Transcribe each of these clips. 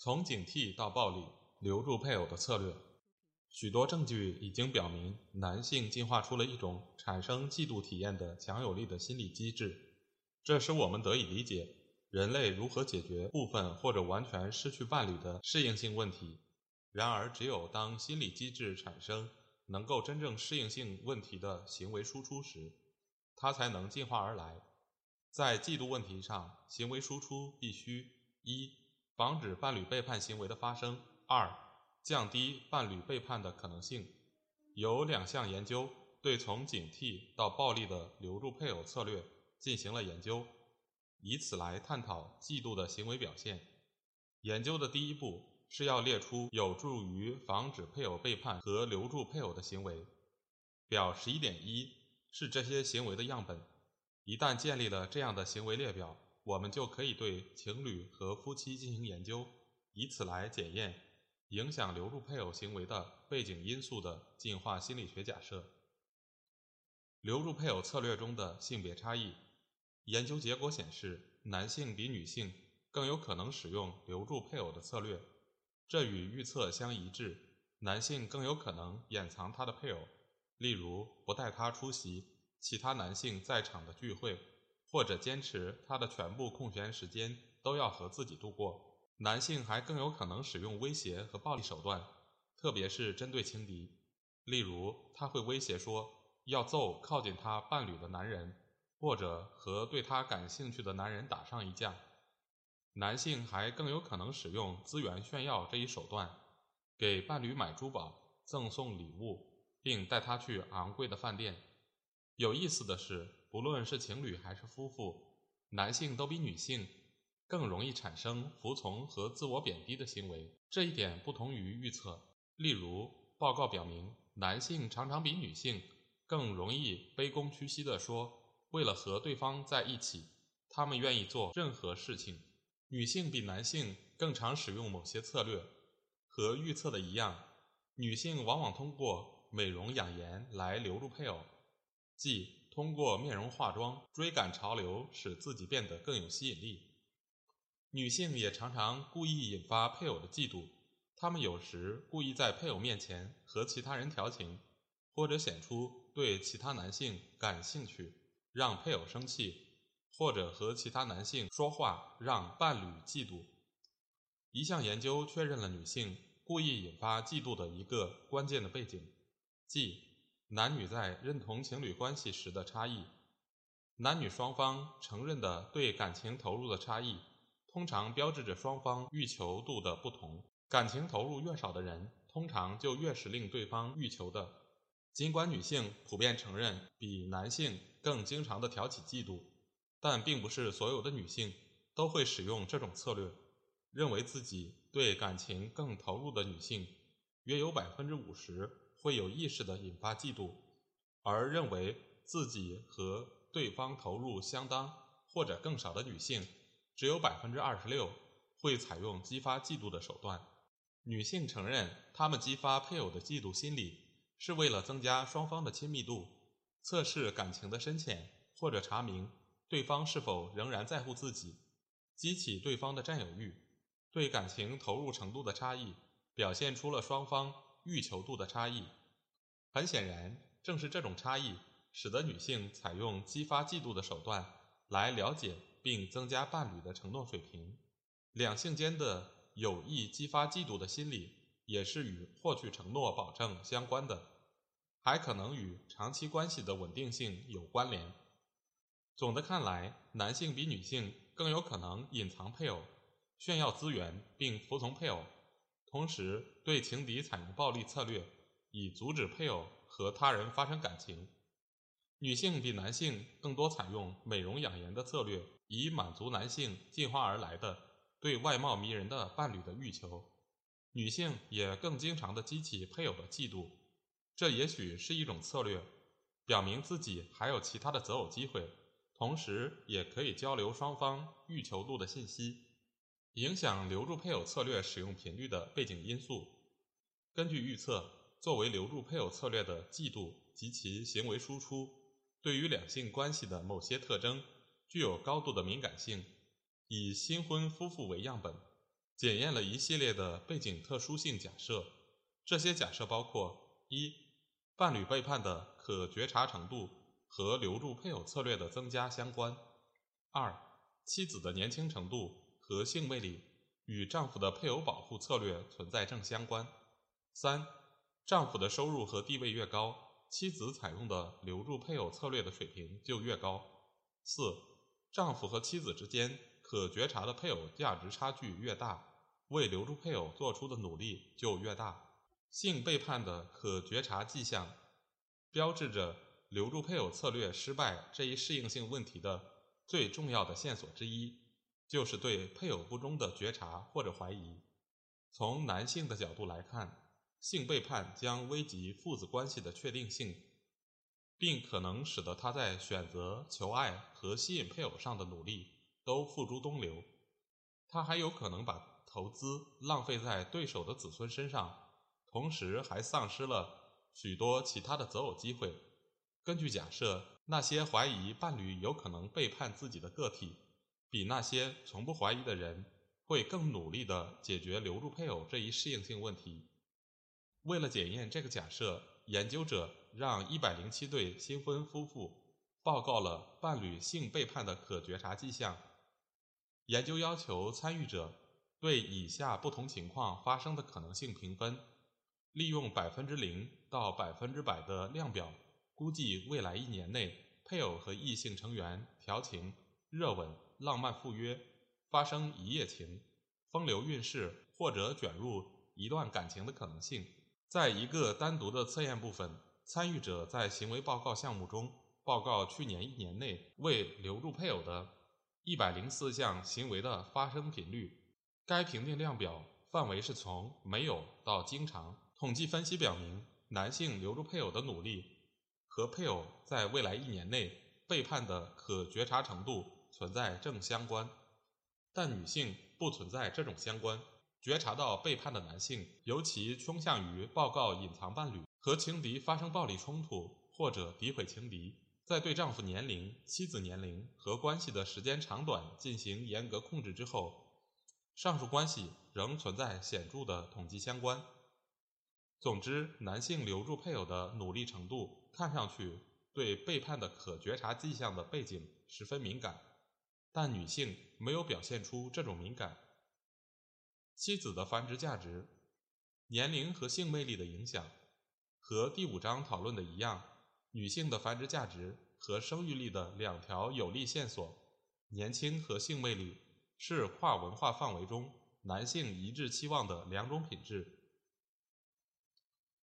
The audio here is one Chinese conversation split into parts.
从警惕到暴力，留住配偶的策略。许多证据已经表明，男性进化出了一种产生嫉妒体验的强有力的心理机制，这使我们得以理解人类如何解决部分或者完全失去伴侣的适应性问题。然而，只有当心理机制产生，能够真正适应性问题的行为输出时，它才能进化而来。在嫉妒问题上，行为输出必须：一、防止伴侣背叛行为的发生；二、降低伴侣背叛的可能性。有两项研究对从警惕到暴力的留住配偶策略进行了研究，以此来探讨嫉妒的行为表现。研究的第一步。是要列出有助于防止配偶背叛和留住配偶的行为。表十一点一是这些行为的样本。一旦建立了这样的行为列表，我们就可以对情侣和夫妻进行研究，以此来检验影响留住配偶行为的背景因素的进化心理学假设。留住配偶策略中的性别差异。研究结果显示，男性比女性更有可能使用留住配偶的策略。这与预测相一致，男性更有可能掩藏他的配偶，例如不带他出席其他男性在场的聚会，或者坚持他的全部空闲时间都要和自己度过。男性还更有可能使用威胁和暴力手段，特别是针对情敌，例如他会威胁说要揍靠近他伴侣的男人，或者和对他感兴趣的男人打上一架。男性还更有可能使用资源炫耀这一手段，给伴侣买珠宝、赠送礼物，并带他去昂贵的饭店。有意思的是，不论是情侣还是夫妇，男性都比女性更容易产生服从和自我贬低的行为。这一点不同于预测。例如，报告表明，男性常常比女性更容易卑躬屈膝地说：“为了和对方在一起，他们愿意做任何事情。”女性比男性更常使用某些策略，和预测的一样，女性往往通过美容养颜来留住配偶，即通过面容化妆追赶潮流，使自己变得更有吸引力。女性也常常故意引发配偶的嫉妒，她们有时故意在配偶面前和其他人调情，或者显出对其他男性感兴趣，让配偶生气。或者和其他男性说话，让伴侣嫉妒。一项研究确认了女性故意引发嫉妒的一个关键的背景，即男女在认同情侣关系时的差异。男女双方承认的对感情投入的差异，通常标志着双方欲求度的不同。感情投入越少的人，通常就越是令对方欲求的。尽管女性普遍承认比男性更经常的挑起嫉妒。但并不是所有的女性都会使用这种策略。认为自己对感情更投入的女性，约有百分之五十会有意识地引发嫉妒；而认为自己和对方投入相当或者更少的女性，只有百分之二十六会采用激发嫉妒的手段。女性承认，她们激发配偶的嫉妒心理是为了增加双方的亲密度，测试感情的深浅，或者查明。对方是否仍然在乎自己，激起对方的占有欲，对感情投入程度的差异，表现出了双方欲求度的差异。很显然，正是这种差异，使得女性采用激发嫉妒的手段来了解并增加伴侣的承诺水平。两性间的有意激发嫉妒的心理，也是与获取承诺保证相关的，还可能与长期关系的稳定性有关联。总的看来，男性比女性更有可能隐藏配偶、炫耀资源并服从配偶，同时对情敌采用暴力策略，以阻止配偶和他人发生感情。女性比男性更多采用美容养颜的策略，以满足男性进化而来的对外貌迷人的伴侣的欲求。女性也更经常地激起配偶的嫉妒，这也许是一种策略，表明自己还有其他的择偶机会，同时也可以交流双方欲求度的信息。影响留住配偶策略使用频率的背景因素，根据预测，作为留住配偶策略的季度及其行为输出。对于两性关系的某些特征具有高度的敏感性，以新婚夫妇为样本，检验了一系列的背景特殊性假设。这些假设包括：一、伴侣背叛的可觉察程度和留住配偶策略的增加相关；二、妻子的年轻程度和性魅力与丈夫的配偶保护策略存在正相关；三、丈夫的收入和地位越高。妻子采用的留住配偶策略的水平就越高。四，丈夫和妻子之间可觉察的配偶价值差距越大，为留住配偶做出的努力就越大。性背叛的可觉察迹象，标志着留住配偶策略失败这一适应性问题的最重要的线索之一，就是对配偶不忠的觉察或者怀疑。从男性的角度来看。性背叛将危及父子关系的确定性，并可能使得他在选择、求爱和吸引配偶上的努力都付诸东流。他还有可能把投资浪费在对手的子孙身上，同时还丧失了许多其他的择偶机会。根据假设，那些怀疑伴侣有可能背叛自己的个体，比那些从不怀疑的人会更努力地解决留住配偶这一适应性问题。为了检验这个假设，研究者让一百零七对新婚夫妇报告了伴侣性背叛的可觉察迹象。研究要求参与者对以下不同情况发生的可能性评分：利用百分之零到百分之百的量表估计未来一年内配偶和异性成员调情、热吻、浪漫赴约、发生一夜情、风流韵事或者卷入一段感情的可能性。在一个单独的测验部分，参与者在行为报告项目中报告去年一年内为留住配偶的一百零四项行为的发生频率。该评定量表范围是从没有到经常。统计分析表明，男性留住配偶的努力和配偶在未来一年内背叛的可觉察程度存在正相关，但女性不存在这种相关。觉察到背叛的男性，尤其倾向于报告隐藏伴侣和情敌发生暴力冲突，或者诋毁情敌。在对丈夫年龄、妻子年龄和关系的时间长短进行严格控制之后，上述关系仍存在显著的统计相关。总之，男性留住配偶的努力程度看上去对背叛的可觉察迹象的背景十分敏感，但女性没有表现出这种敏感。妻子的繁殖价值、年龄和性魅力的影响，和第五章讨论的一样，女性的繁殖价值和生育力的两条有力线索——年轻和性魅力，是跨文化范围中男性一致期望的两种品质。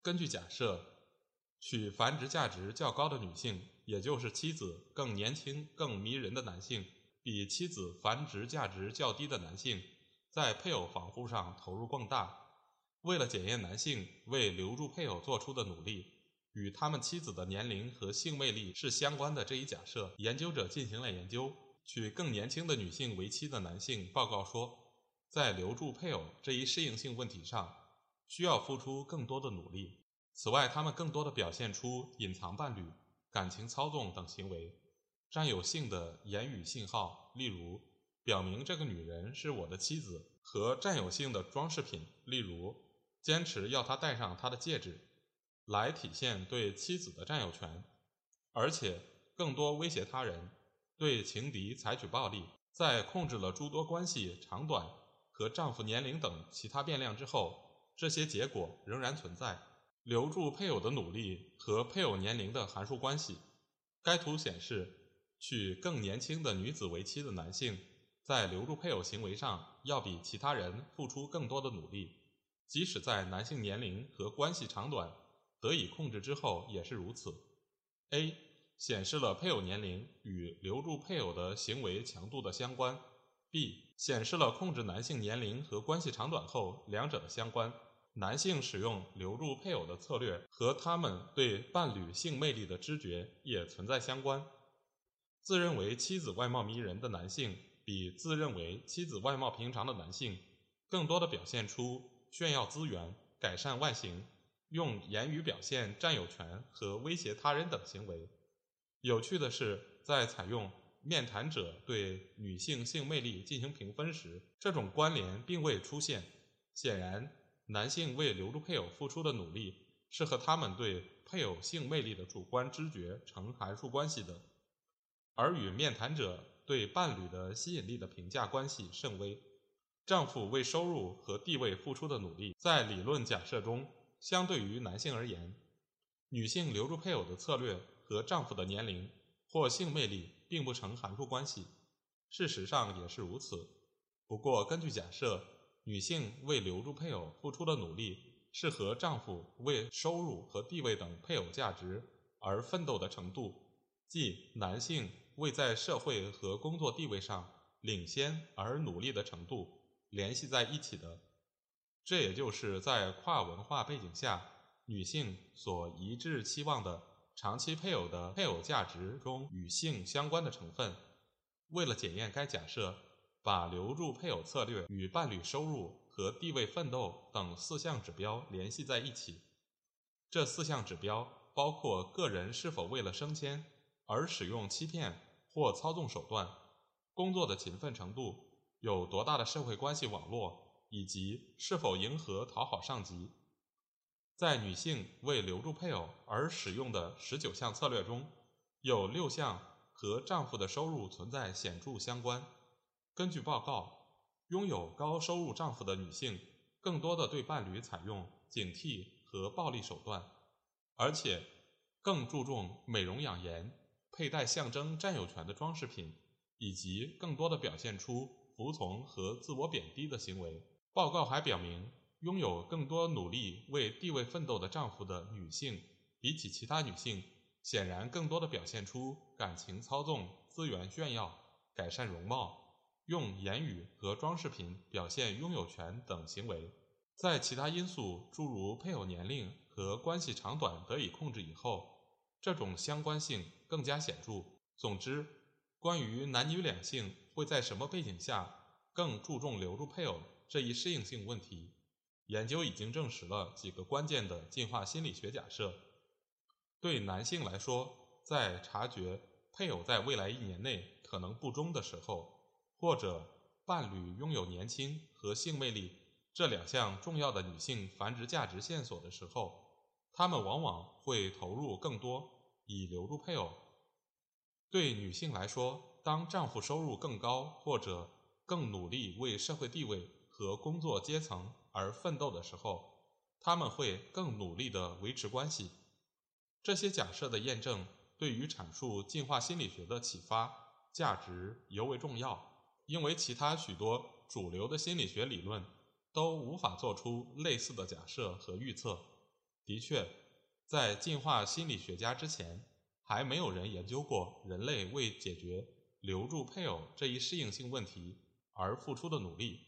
根据假设，取繁殖价值较高的女性，也就是妻子更年轻、更迷人的男性，比妻子繁殖价值较低的男性。在配偶防护上投入更大。为了检验男性为留住配偶做出的努力与他们妻子的年龄和性魅力是相关的这一假设，研究者进行了研究。娶更年轻的女性为妻的男性报告说，在留住配偶这一适应性问题上，需要付出更多的努力。此外，他们更多的表现出隐藏伴侣、感情操纵等行为，占有性的言语信号，例如。表明这个女人是我的妻子和占有性的装饰品，例如坚持要她戴上她的戒指，来体现对妻子的占有权，而且更多威胁他人，对情敌采取暴力。在控制了诸多关系长短和丈夫年龄等其他变量之后，这些结果仍然存在。留住配偶的努力和配偶年龄的函数关系。该图显示，娶更年轻的女子为妻的男性。在留住配偶行为上，要比其他人付出更多的努力，即使在男性年龄和关系长短得以控制之后也是如此。A. 显示了配偶年龄与留住配偶的行为强度的相关；B 显示了控制男性年龄和关系长短后两者的相关。男性使用留住配偶的策略和他们对伴侣性魅力的知觉也存在相关。自认为妻子外貌迷人的男性，比自认为妻子外貌平常的男性，更多的表现出炫耀资源、改善外形、用言语表现占有权和威胁他人等行为。有趣的是，在采用面谈者对女性性魅力进行评分时，这种关联并未出现。显然。男性为留住配偶付出的努力是和他们对配偶性魅力的主观知觉成函数关系的，而与面谈者对伴侣的吸引力的评价关系甚微。丈夫为收入和地位付出的努力，在理论假设中，相对于男性而言，女性留住配偶的策略和丈夫的年龄或性魅力并不成函数关系。事实上也是如此。不过，根据假设。女性为留住配偶付出的努力，是和丈夫为收入和地位等配偶价值而奋斗的程度，即男性为在社会和工作地位上领先而努力的程度联系在一起的。这也就是在跨文化背景下，女性所一致期望的长期配偶的配偶价值中与性相关的成分。为了检验该假设。把留住配偶策略与伴侣收入和地位奋斗等四项指标联系在一起。这四项指标包括个人是否为了升迁而使用欺骗或操纵手段、工作的勤奋程度、有多大的社会关系网络，以及是否迎合讨好上级。在女性为留住配偶而使用的十九项策略中，有六项和丈夫的收入存在显著相关。根据报告，拥有高收入丈夫的女性更多的对伴侣采用警惕和暴力手段，而且更注重美容养颜、佩戴象征占有权的装饰品，以及更多的表现出服从和自我贬低的行为。报告还表明，拥有更多努力为地位奋斗的丈夫的女性，比起其他女性，显然更多的表现出感情操纵、资源炫耀、改善容貌。用言语和装饰品表现拥有权等行为，在其他因素诸如配偶年龄和关系长短得以控制以后，这种相关性更加显著。总之，关于男女两性会在什么背景下更注重留住配偶这一适应性问题，研究已经证实了几个关键的进化心理学假设。对男性来说，在察觉配偶在未来一年内可能不忠的时候，或者伴侣拥有年轻和性魅力这两项重要的女性繁殖价值线索的时候，他们往往会投入更多以留住配偶。对女性来说，当丈夫收入更高或者更努力为社会地位和工作阶层而奋斗的时候，他们会更努力地维持关系。这些假设的验证对于阐述进化心理学的启发价值尤为重要。因为其他许多主流的心理学理论都无法做出类似的假设和预测。的确，在进化心理学家之前，还没有人研究过人类为解决留住配偶这一适应性问题而付出的努力。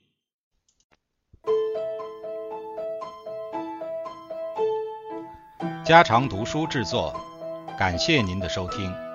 家常读书制作，感谢您的收听。